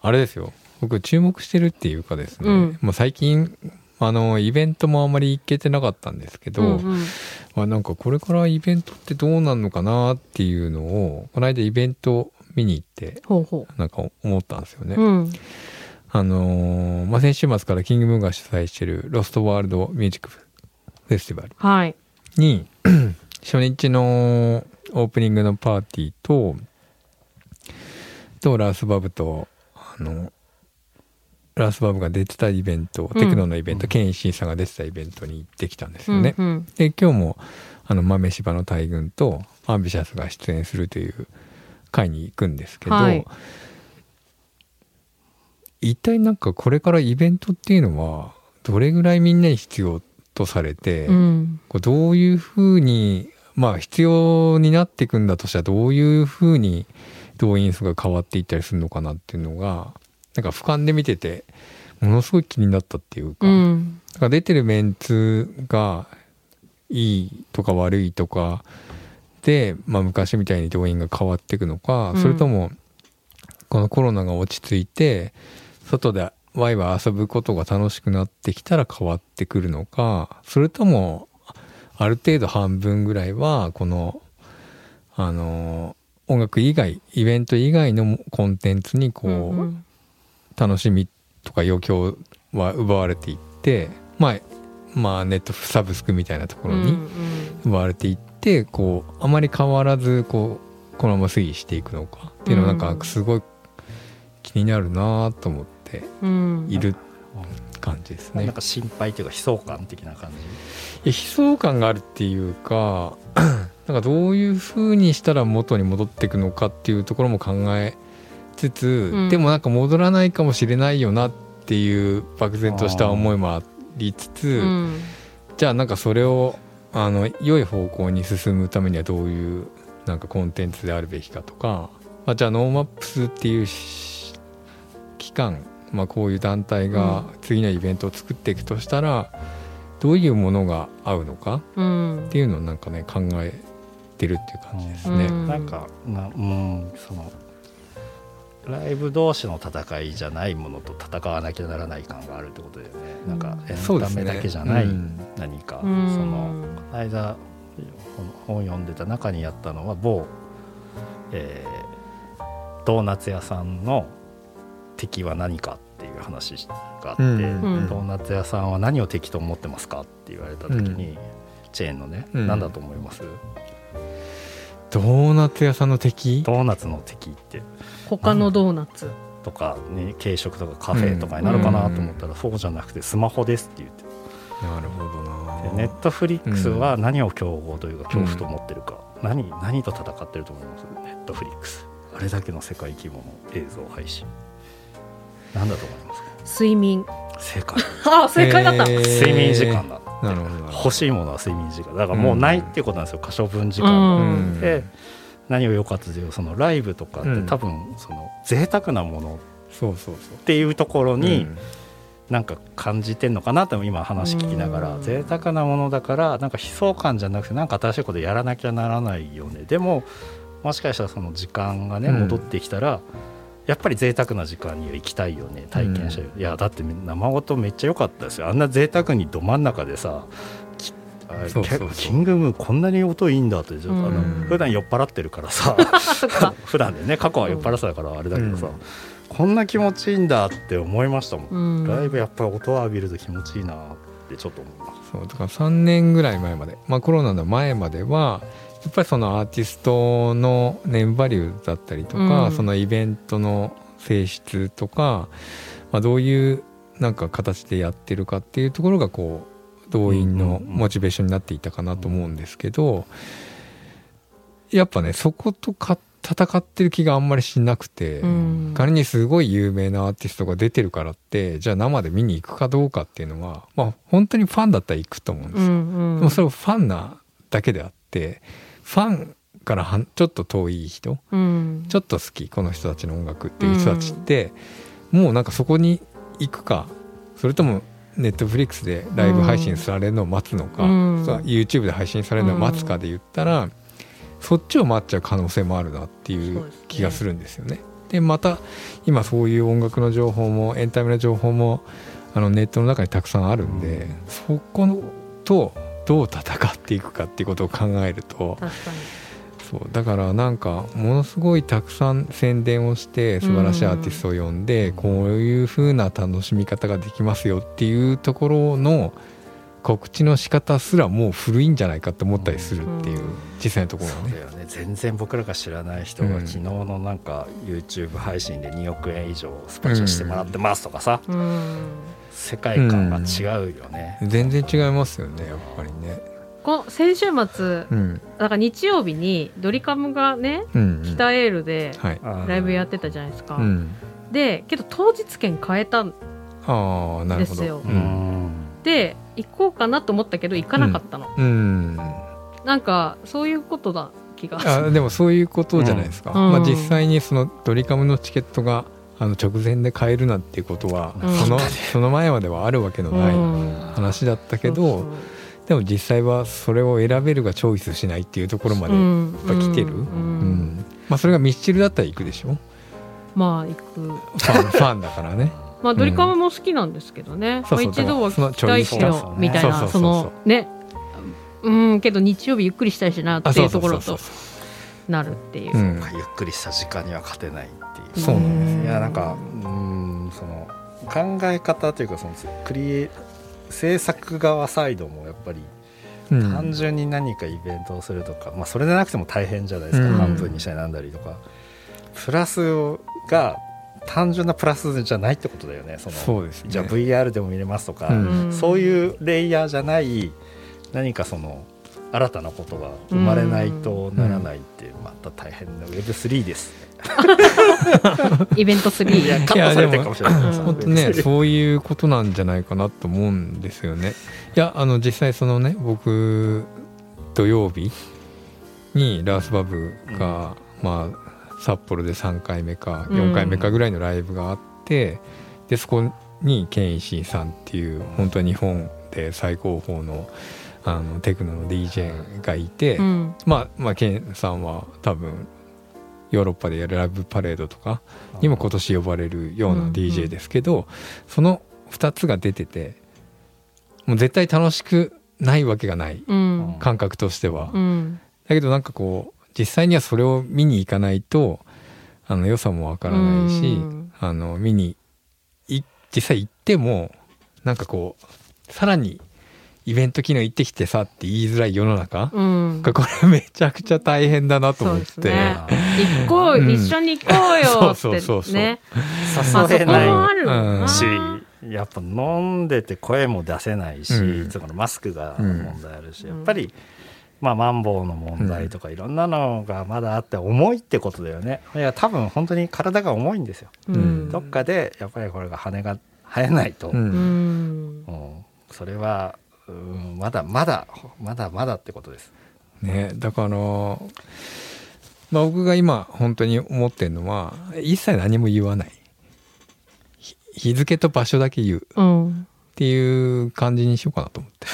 あれですよ。僕注目してるっていうかですね、うん。もう最近あのイベントもあまり行けてなかったんですけど、うんうん。まあ、なんかこれからイベントってどうなるのかなっていうのをこの間イベント見に行ってなんか思ったんですよね。ううん。あのーまあ、先週末からキングムーンが主催してるロストワールドミュージックフェスティバル。はい。に 初日のオープニングのパーティーととラースバブとあのラースバブが出てたイベント、うん。テクノのイベント、ケンイシンさんが出てたイベントに行ってきたんですよね。うんうん。で今日もあの豆柴の大群とアンビシャスが出演するという会に行くんですけど、はい。一体なんかこれからイベントっていうのはどれぐらいみんなに必要とされて、うん。こうどういうふうにまあ必要になっていくんだとしたらどういうふうに動員数が変わっていったりするのかなっていうのがなんか俯瞰で見ててものすごい気になったっていうか,、うん。だから出てるメンツがいいとか悪いとかで、まあ、昔みたいに動員が変わっていくのか、うん。それともこのコロナが落ち着いて外でワイワイ遊ぶことが楽しくなってきたら変わってくるのかそれともある程度半分ぐらいはこのあの音楽以外イベント以外のコンテンツにこう、うん楽しみとか余興は奪われていってまあまあネットサブスクみたいなところに奪われていって、こうあまり変わらずこうこのまま推移していくのかっていうのはなんかすごい気になるなと思ってうん。いる感じですね。なん。か心配というか悲壮感的な感じ？いや悲壮感があるっていうか なんかどういうふうにしたら元に戻っていくのかっていうところも考えつつ、うん。でもなんか戻らないかもしれないよなっていう漠然とした思いもありつつ、うん。じゃあなんかそれをあの良い方向に進むためにはどういうなんかコンテンツであるべきかとか、まあ、じゃあノーマップスっていうし機関、まあ、こういう団体が次のイベントを作っていくとしたら、どういうものが合うのかうん。っていうのをなんかね考えてるっていう感じですね。うん。なんかなうんそのライブ同士の戦いじゃないものと戦わなきゃならない感があるってことだよね、なんかエンタメだけじゃないうん何か、うん。そのこの間本本読んでた中にやったのは某、えードーナツ屋さんの敵は何か話があって、うんうんドーナツ屋さんは何を敵と思ってますかって言われた時に、チェーンのね、うん。何だと思います？ドーナツ屋さんの敵？ドーナツの敵って。他のドーナツ。とか、ね、軽食とかカフェとかになるかなと思ったら、そうじゃなくてスマホですって言って。なるほどな。でネットフリックスは何を競合というか恐怖と思ってるか、何何と戦ってると思います？ネットフリックス。あれだけの世界規模の映像配信何だと思いますか？睡眠。正解。あ正解だった、睡眠時間だ。なるほど欲しいものは睡眠時間。だからもうないっていうことなんですよ可処分時間。が、うん。で何を良かったというとそのライブとかってうん。多分その贅沢なものそうそうそう。っていうところに、うん。なんか感じてんのかなって今話聞きながらうん。贅沢なものだからなんか悲壮感じゃなくてなんか新しいことやらなきゃならないよね。でももしかしたらその時間がねうん。戻ってきたら、やっぱり贅沢な時間には行きたいよね体験したいよ、いやだって生音めっちゃ良かったですよ。あんな贅沢にど真ん中でさキングムーこんなに音いいんだってちょっとあの、うん普段酔っ払ってるからさ。普段でね過去は酔っ払ってたからあれだけどさ、うん。こんな気持ちいいんだって思いましたもん。うん。ライブやっぱり音を浴びると気持ちいいなってちょっと思います。そうだから3年ぐらい前まで、まあ、コロナの前まではやっぱりそのアーティストのネームバリューだったりとか、うん。そのイベントの性質とか、まあ、どういうなんか形でやってるかっていうところがこう動員のモチベーションになっていたかなと思うんですけどやっぱねそことか戦ってる気があんまりしなくて、うん。仮にすごい有名なアーティストが出てるからってじゃあ生で見に行くかどうかっていうのはまあ本当にファンだったら行くと思うんですよ、うんうん。でもそれはファンなだけであってファンからはんちょっと遠い人うん。ちょっと好きこの人たちの音楽っていう人たちって、もうなんかそこに行くかそれともネットフリックスでライブ配信されるのを待つのか、うん。YouTube で配信されるのを待つかで言ったら、そっちを待っちゃう可能性もあるなっていう気がするんですよね。でまた今そういう音楽の情報もエンタメの情報もあのネットの中にたくさんあるんで、そこのとどう戦っていくかっていうことを考えると確かに。そうだからなんかものすごいたくさん宣伝をして素晴らしいアーティストを呼んで、うん。こういう風な楽しみ方ができますよっていうところの告知の仕方すらもう古いんじゃないかって思ったりするっていう、うん。実際のところはね。そうだよね。全然僕らが知らない人がうん。昨日のなんか YouTube 配信で2億円以上スポンサーしてもらってますとかさ、うん世界観が違うよね、全然違いますよねやっぱりね。こ先週末うん。だから日曜日にドリカムがねうんうん。北エールでライブやってたじゃないですか、うん、でけど当日券変えたん。ですよ。う、ん。で行こうかなと思ったけど行かなかったの、うん。なんかそういうことだ気がすあるでもそういうことじゃないですか、うん。まあ、実際にそのドリカムのチケットがあの直前で買えるなんていうことは、うん。そのその前まではあるわけのないうん。話だったけど、そうそう。でも実際はそれを選べるがチョイスしないっていうところまで、うん。ぱ来てる。うん。うん。まあ、それがミスチルだったら行くでしょ？まあ行く。ファン ファンだからね。まあドリカムも好きなんですけどね、まあ、一度は聞きたいけそのチョイスどみたいなそのね。うんけど日曜日ゆっくりしたいしなっていうところとなるっていう。うん。ゆっくりした時間には勝てないそうなんです。いやなんかうんその考え方というかそのクリエ制作側サイドもやっぱりうん。単純に何かイベントをするとか、まあ、それでなくても大変じゃないですか、うん。半分にしたりなんだりとか。プラスが単純なプラスじゃないってことだよね。そのそうですね。じゃあ VR でも見れますとか、うん。そういうレイヤーじゃない何かその新たなことが生まれないとならないってまた大変な Web3 です、イベントいや3カットされてるかもしれない。けどさうん本当ね Web3 そういうことなんじゃないかなと思うんですよね。いやあの実際そのね僕土曜日にラースバブが、まあ札幌で3回目か4回目かぐらいのライブがあって、でそこにケンイシンさんっていう本当に日本で最高峰のあのテクノの DJ がいて、うん。まあまあケンさんは多分ヨーロッパでやるライブパレードとかにも今年呼ばれるようなうんうん。DJ ですけど、その2つが出ててもう絶対楽しくないわけがないうん。感覚としては、うん。だけどなんかこう実際にはそれを見に行かないとあの良さもわからないし、うん。あの見にい実際行ってもなんかこうさらにイベント機能行ってきてさって言いづらい世の中、うん。これめちゃくちゃ大変だなと思って。ね。あ行こう、うん。一緒に行こうよそうってそうそうそうね誘えない。しやっぱ飲んでて声も出せないし、うん。そのマスクがうん問題あるし、うん。やっぱり、まあ、マンボウの問題とかいろんなのがまだあって重いってことだよね。いや多分本当に体が重いんですよ、うん。どっかでやっぱりこれが羽が生えないと、うん。それは、うん、まだまだまだまだってことです。ね、だから、まあ、僕が今本当に思ってるのは一切何も言わない。ひ日付と場所だけ言う。っうんていう感じにしようかなと思って。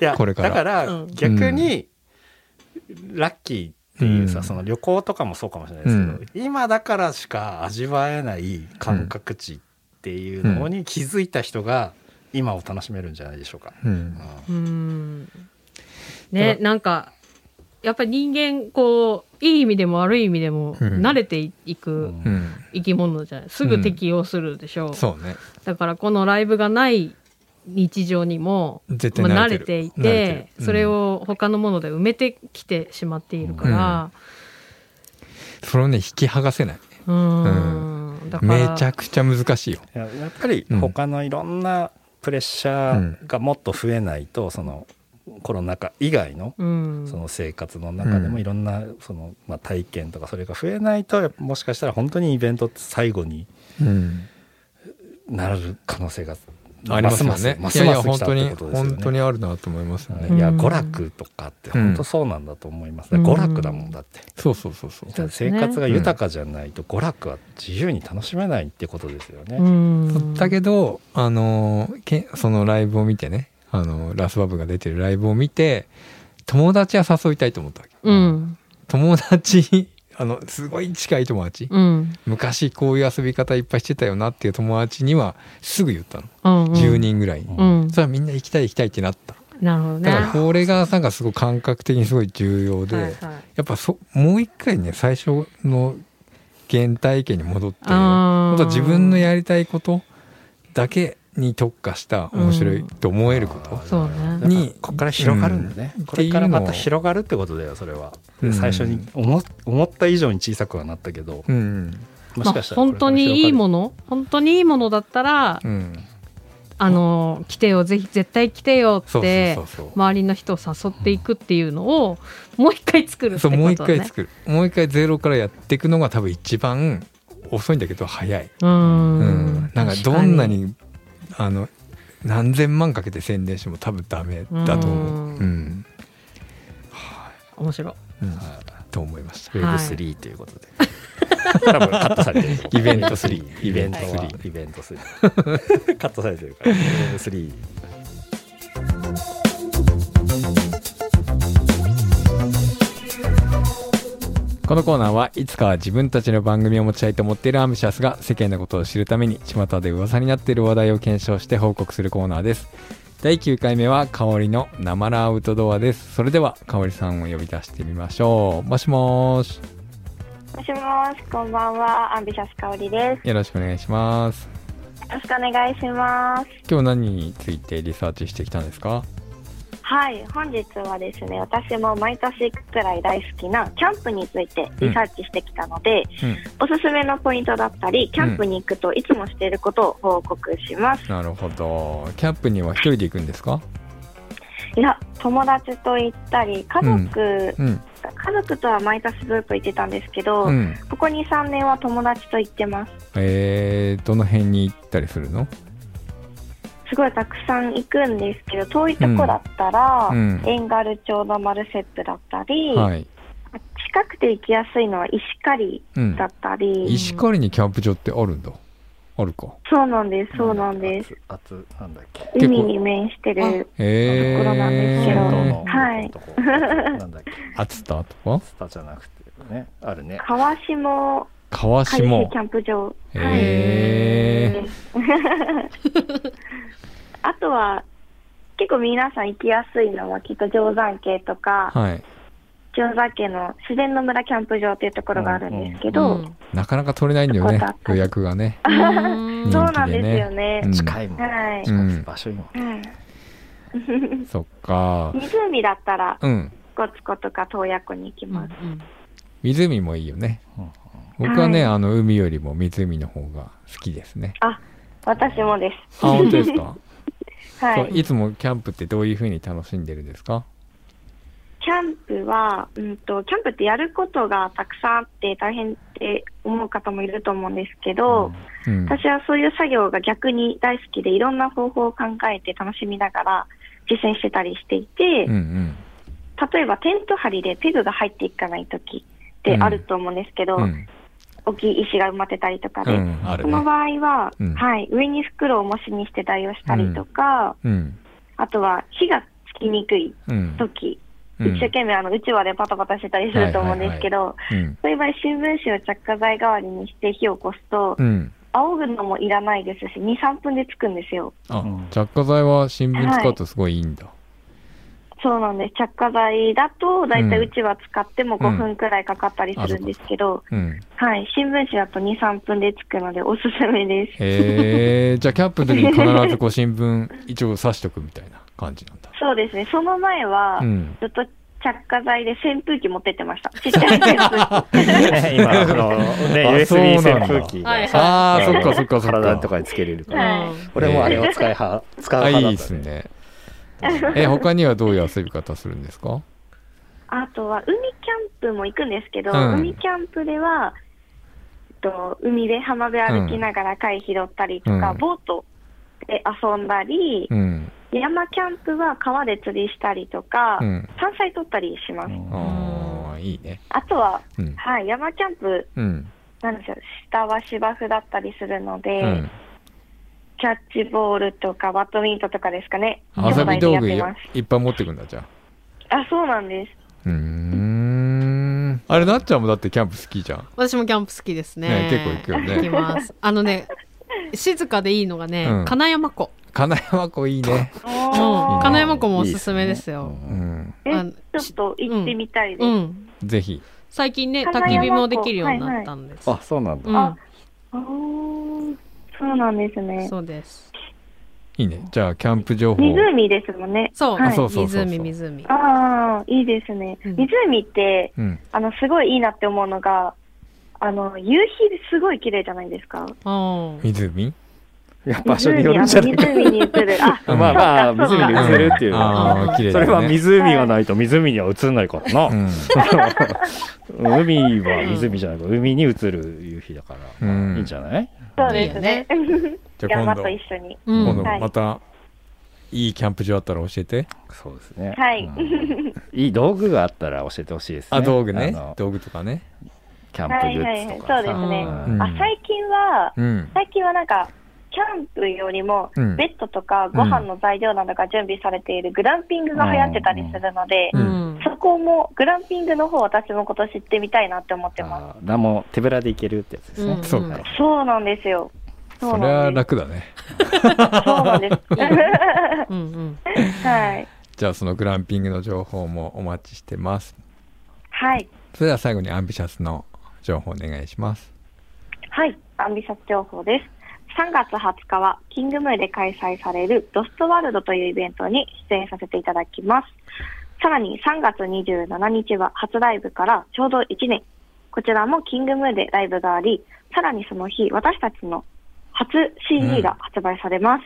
いやこれから。だからうん逆に、ラッキーっていうさ、うん。その旅行とかもそうかもしれないですけど、今だからしか味わえない感覚値っていうのに気づいた人が今を楽しめるんじゃないでしょうか。うん。うん。ねなんかやっぱり人間こういい意味でも悪い意味でもうん。慣れていうんくうん。生き物じゃないすぐ適応するでしょう、そうね。だからこのライブがない日常にも絶対慣れてる。れていてそれを他のもので埋めてきてしまっているからそれをね引き剥がせない。うん。めちゃくちゃ難しいよ。いややっぱり他のいろんなプレッシャーがもっと増えないと、そのコロナ禍以外のうん。その生活の中でうんもいろんなその、まあ、体験とかそれが増えないともしかしたら本当にイベントって最後にうん。なる可能性がありますよね。ますいやいやます来たって本当にことですよね。本当にあるなと思いますよね、うんいや娯楽とかって本当そうなんだと思います、ね。うん。娯楽だもんだって、そうそうそうそう。生活が豊かじゃないと娯楽は自由に楽しめないってことですよね、うん。だけどあのけそのライブを見てねあのラスバブが出てるライブを見て友達は誘いたいと思ったわけ。うん。友達あのすごい近い友達、うん。昔こういう遊び方いっぱいしてたよなっていう友達にはすぐ言ったの、うん10人ぐらい。に、うん。それはみんな行きたい行きたいってなった。なるほどね。だからこれがなんかすごい感覚的にすごい重要で、はいはい。やっぱそもう一回ね最初の原体験に戻って本当自分のやりたいことだけに特化した面白いと思えること、そうね。だからここから広がるんだね、うん。これからまた広がるってことだよそれは、うん。最初に思思った以上に小さくはなったけど、うん。もまあしかしたら本当にいいもの？の本当にいいものだったらうん、あの来てよぜひ絶対来てよってそうそうそう周りの人を誘っていくっていうのをもう一回作るってことそうもう一回ね作る。もう一回ゼロからやっていくのが多分一番遅いんだけど早い、ううんん。なんかどんなにあの何千万かけて宣伝しても多分ダメだと思う、うん。うん。面白い。うん。と思いました Web3 ということで、多分カットされてる。イベント3イベントは。はいイベント3 カットされてるから。Web3 このコーナーはいつかは自分たちの番組を持ちたいと思っているアンビシャスが世間のことを知るために巷で噂になっている話題を検証して報告するコーナーです第9回目は香りの生ラアウトドアですそれでは香りさんを呼び出してみましょうもしもーしもしもし、こんばんは。アンビシャス香りです。よろしくお願いしますろしくお願いします。今日何についてリサーチしてきたんですか？はい、本日はですね、私も毎年行くくらい大好きなキャンプについてリサーチしてきたので、うん。おすすめのポイントだったり、キャンプに行くといつもしていることを報告します。なるほど。キャンプには一人で行くんですか？いや、友達と行ったり、家族、うん。家族とは毎年ずっと行ってたんですけど、うん。ここ2、3年は友達と行ってます。えー、どの辺に行ったりするの？すごいたくさん行くんですけど、遠いとこだったら、うん。うんエンガル町のマルセップだったり、はい、近くて行きやすいのは石狩うんだ、ったり、石狩にキャンプ場ってあるんだ。あるか。そうなんです、そうなんです。あつなんだっけ。結構海に面してる。えところなんですけどはい。なんだっけ。熱田とか？スタじゃなくてね。あるね。川下川下キャンプ場。はい。へ あとは、結構皆さん行きやすいのはきっと定山渓とか、はい。定山渓の自然の村キャンプ場っていうところがあるんですけど、うんなかなか取れないんだよね予約がね。うん。そうなんですよね。うん。近いもん。はい近い場所いいも。んはい。そっか。湖だったら、うん。コツコとか洞爺湖に行きます。湖もいいよね。うん僕はね、はい。あの海よりも湖の方が好きですね。あ、私もです。あ本当ですか、はい。いつもキャンプってどういう風に楽しんでるんですか？キャンプは、うんと、キャンプってやることがたくさんあって大変って思う方もいると思うんですけど、うん私はそういう作業が逆に大好きでいろんな方法を考えて楽しみながら実践してたりしていて、うんうん。例えばテント張りでペグが入っていかない時ってあると思うんですけど、うん大きい石が埋まってたりとかで、うんね。その場合は、うん。はい、上に袋を重しにして代用したりとか、うん。あとは火がつきにくいうん。時、うん。一生懸命あのうちわでパタパタしてたりすると思うんですけど、うん。そういう場合新聞紙を着火剤代わりにして火を起こすと、うん。仰ぐのもいらないですし2、3分でつくんですよ。着火剤は新聞使うとすごいいいんだ、そうなんです。着火剤だと、だいたうん。いうちわ使っても5分くらいかかったりするんですけど、うん。はい、新聞紙だと2、3分でつくのでおすすめです。へえ じゃあキャンプの時に必ずこう新聞一応刺しとくみたいな感じなんだ。そうですね。その前は、うん。ずっと着火剤で扇風機持ってってました。ちっちゃい 扇風機。ね今あのねあそう USB 扇風機ああそっかそっかそっ体とかかにつけれるから。はい俺もあれを使いは使うあ派だったいいですねえ他にはどういう遊び方するんですか？あとは、海キャンプも行くんですけど、うん。海キャンプでは、えっと、海で浜辺歩きながら貝拾ったりとか、うん。ボートで遊んだり、うん。山キャンプは川で釣りしたりとか、うん。山菜取ったりします。ああいいね。あとは、うん。はい、山キャンプ、うん。なんですよ、下は芝生だったりするので、うんキャッチボールとかバドミントンとかですかね。遊び道具いっていっぱい持ってくんだじゃあ。あ、そうなんです。うーん。あれなっちゃんもだってキャンプ好きじゃん。私もキャンプ好きですね。ね結構行くよね。行きます。あのね静かでいいのがね、うん。金山湖、金山湖いいね。おー。金山湖もおすすめですよ。うんえちょっと行ってみたいです。うん。ぜひ。最近ね焚き火もできるようになったんです、あそうなんだ。うん。あそうなんですね。そうです。いいね。じゃあキャンプ情報。湖ですもんね。そう、はい。あそうそうそうそう。湖湖。ああ、いいですね。うん。湖って、うん。あの、すごいいいなって思うのが、あの、夕日すごい綺麗じゃないですか。うん湖？いや場所によるんじゃないか湖に映る。あ、うん。まあまあ湖に映るっていう。のはああ綺麗それは湖がないと湖には映んないからな、うん。海は湖じゃないか。ら海に映る夕日だから、うん。いいんじゃない？そうですね。じゃあ今度一緒に。うん今度はいまたいいキャンプ場あったら教えて。そうですね。はい。うん。いい道具があったら教えてほしいですね。あ道具ね。道具とかね。キャンプグッズとかはいはいはい。そうですね。うん。あ、最近は、うん。最近はなんか、キャンプよりも、うんベッドとかご飯の材料などが準備されているグランピングが流行ってたりするので、ううんんそこも、グランピングの方私も今年行ってみたいなって思ってます。あ何も手ぶらで行けるってやつですね、うんそうかはいそうなんですよ。それは。楽だねそうなんです。うんうんはい。じゃあそのグランピングの情報もお待ちしてますはい。それでは最後にアンビシャスの情報お願いしますはい。アンビシャス情報です。3月20日はキングムーで開催されるロストワールドというイベントに出演させていただきます。さらに3月27日は初ライブからちょうど1年。こちらもキングムーでライブがあり、さらにその日、私たちの初 CD が発売されます。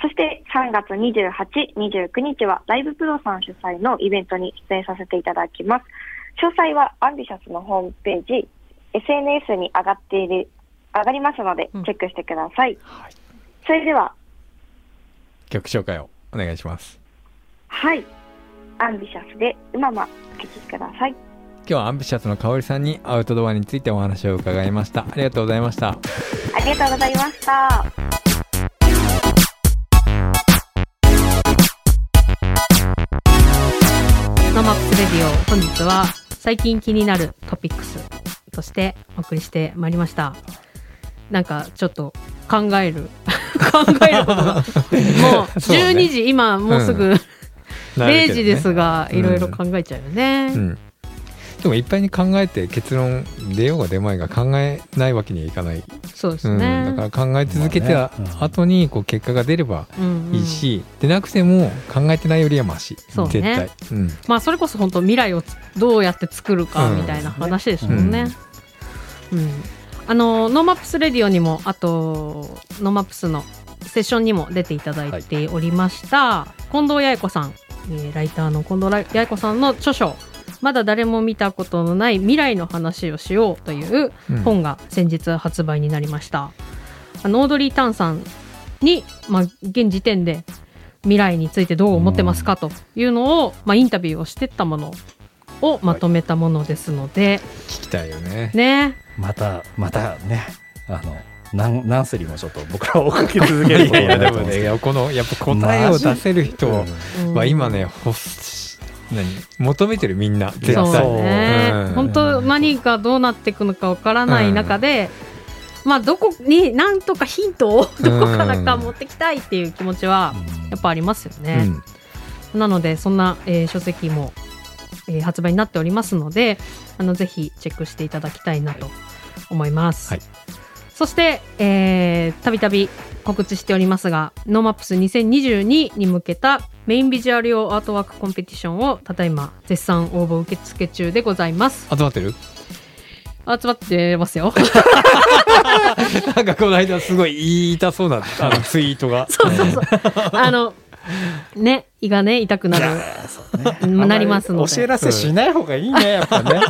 そして3月28、29日はライブプロさん主催のイベントに出演させていただきます。詳細はアンビシャスのホームページ、SNS に上がっている、上がりますのでうんチェックしてください。それでは、曲紹介をお願いしますはい。アンビシャスでうままお聴きください。今日はアンビシャスの香織さんにアウトドアについてお話を伺いましたありがとうございましたありがとうございました。ノマップスレディオ本日は最近気になるトピックスとしてお送りしてまいりましたなんかちょっと考える 考えることが。もうそうね。12時、今もうすぐ0時ですが、うんいろいろ考えちゃうよね、うん。でもいっぱいに考えて結論出ようが出まいが考えないわけにはいかない、そうですうん、ね、だから考え続けて後にこう結果が出ればうんうん。いいし、出なくても考えてないよりはマシ。そうね。絶対、うん、まあそれこそ本当未来をつどうやって作るかみたいな話ですもんね。うんあの NoMaps Radio にもあと NoMaps のセッションにも出ていただいておりました、近藤弥生子さん、えーライターの近藤弥生子さんの著書「まだ誰も見たことのない未来の話をしよう」という本が先日発売になりました。あのオードリー・タンさんに、まあ、現時点で未来についてどう思ってますかというのを、まあ、インタビューをしてったものをまとめたものですので、聞きたいよね。ね。またまたねあの何何スリもちょっと僕らを追っかけ続けることになる。と思うんですけどこのやっぱ答えを出せる人うん。は今ね欲し何？求めてるみんな絶そう対ね、うん。本当何がどうなっていくのかわからない中で、まあどこになんとかヒントをどこからか持ってきたいっていう気持ちはうん。やっぱありますようね。ん。なのでそんな、えー書籍も、えー発売になっておりますのであのぜひチェックしていただきたいなと思います。はいそして、えーたびたび告知しておりますが、 NoMaps 2022に向けたメインビジュアル用アートワークコンペティションをただいま絶賛応募受付中でございます。集まってる？集まってますよ。なんかこの間すごい言いたそうなあのツイートがそうそうそう。あの、ね、胃がね、痛くなる。うんなりますので。お知らせしない方がいいねやっぱね。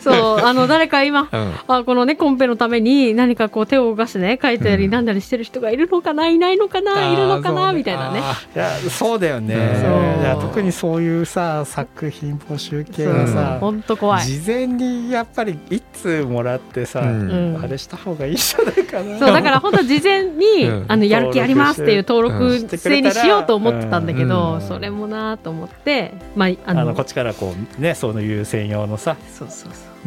そう、あの、誰か今、うん。あこのねコンペのために何かこう手を動かしてね書いたりうん。なんだりしてる人がいるのかな、いないのかないるのかな、みたいなね。あいやそうだよね。いや特にそういうさ作品募集系はさほんと怖い。事前にやっぱり一通もらってさ、あれした方がいいじゃないかな。そうだから本当事前に、うん。あのやる気ありますっていう登録うん制にしようと思ってたんだけど、うんそれもなと思ってまああのこっちからこうねそういう専用のさ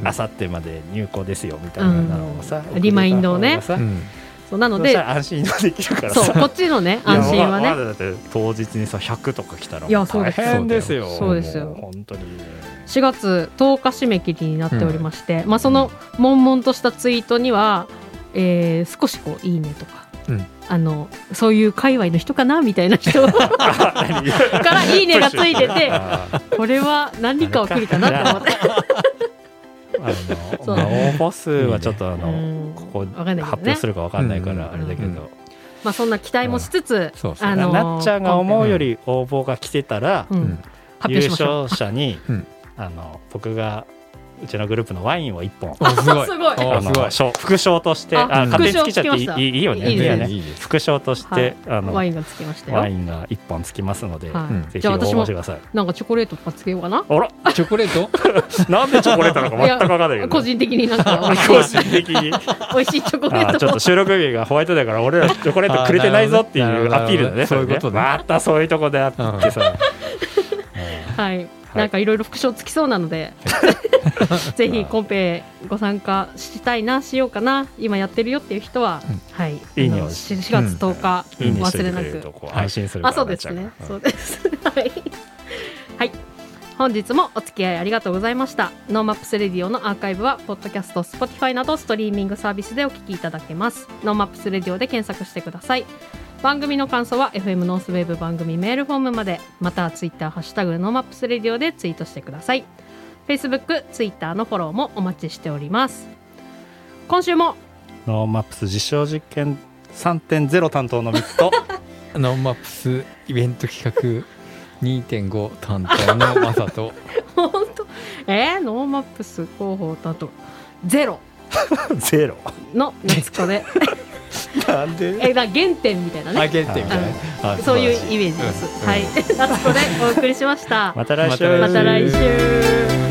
あさってまで入校ですよみたいなのをさ、うん。リマインドをね。うん。そうなのでら安心できるからさ。そうこっちのね安心はね。まだだって当日にさ100とか来たらいやそうです。大変ですよ。そうですよ。も本当に。4月10日締め切りになっておりまして、まあその悶々としたツイートには、えー少しこういいねとか、うんあのそういう界隈の人かなみたいな人。からいいねがついててあこれは何かは来るかなと思って。あのまあ応募数はちょっとあの、うん。ここ発表するかわかんないかうん。らあれだけど、うんまあそんな期待もしつつ、あのーなっちゃんが思うより応募が来てたら、うん。優。勝者に、うん。あの僕がうちのグループのワインを1本。おすごい。すごい。おすごい。あの賞副賞としてああ勝手につけちゃってい副賞つきましたいいいいよね。いいね副賞として、あのワイワインがつきましたよ。ンが1本つきますので、はい。うんぜひ応じゃあ私も募してください。なんかチョコレートとかつけようかな。あら！チョコレート？なんでチョコレートなのか全く分かんないけど個人的になんか。個人的に。美味しいチョコレあーートを。ちょっと収録日がホワイトデーから俺らチョコレートくれてないぞっていうアピールだねそういうことまたそういうとこであってさ、はい。なんかいろいろ副賞つきそうなので、ぜひコンペご参加したいなしようかな今やってるよっていう人は、うん。はい。いいねをあのし4月10日、忘れなてく安心するからあそうですね。そうです。はい。はい。本日もお付き合いありがとうございました。 NoMaps Radio のアーカイブはポッドキャスト Spotify などストリーミングサービスでお聞きいただけます。 NoMaps Radio で検索してください番組の感想は FM ノースウェーブ番組メールフォームまでまたはツイッターハッシュタグ NoMaps Radio でツイートしてください。Facebook、Twitter のフォローもお待ちしております。今週も NoMaps 実証実験3.0担当のミツと NoMaps イベント企画2.5担当のマサと本当？えー、 NoMaps 広報担当。ゼロ。ゼロ。の夏子でなんで？えだから原点みたいなね。あ原点みたいな。あそういうイメージです、うん。はい。夏子でお送りしました。また来週。ままた来週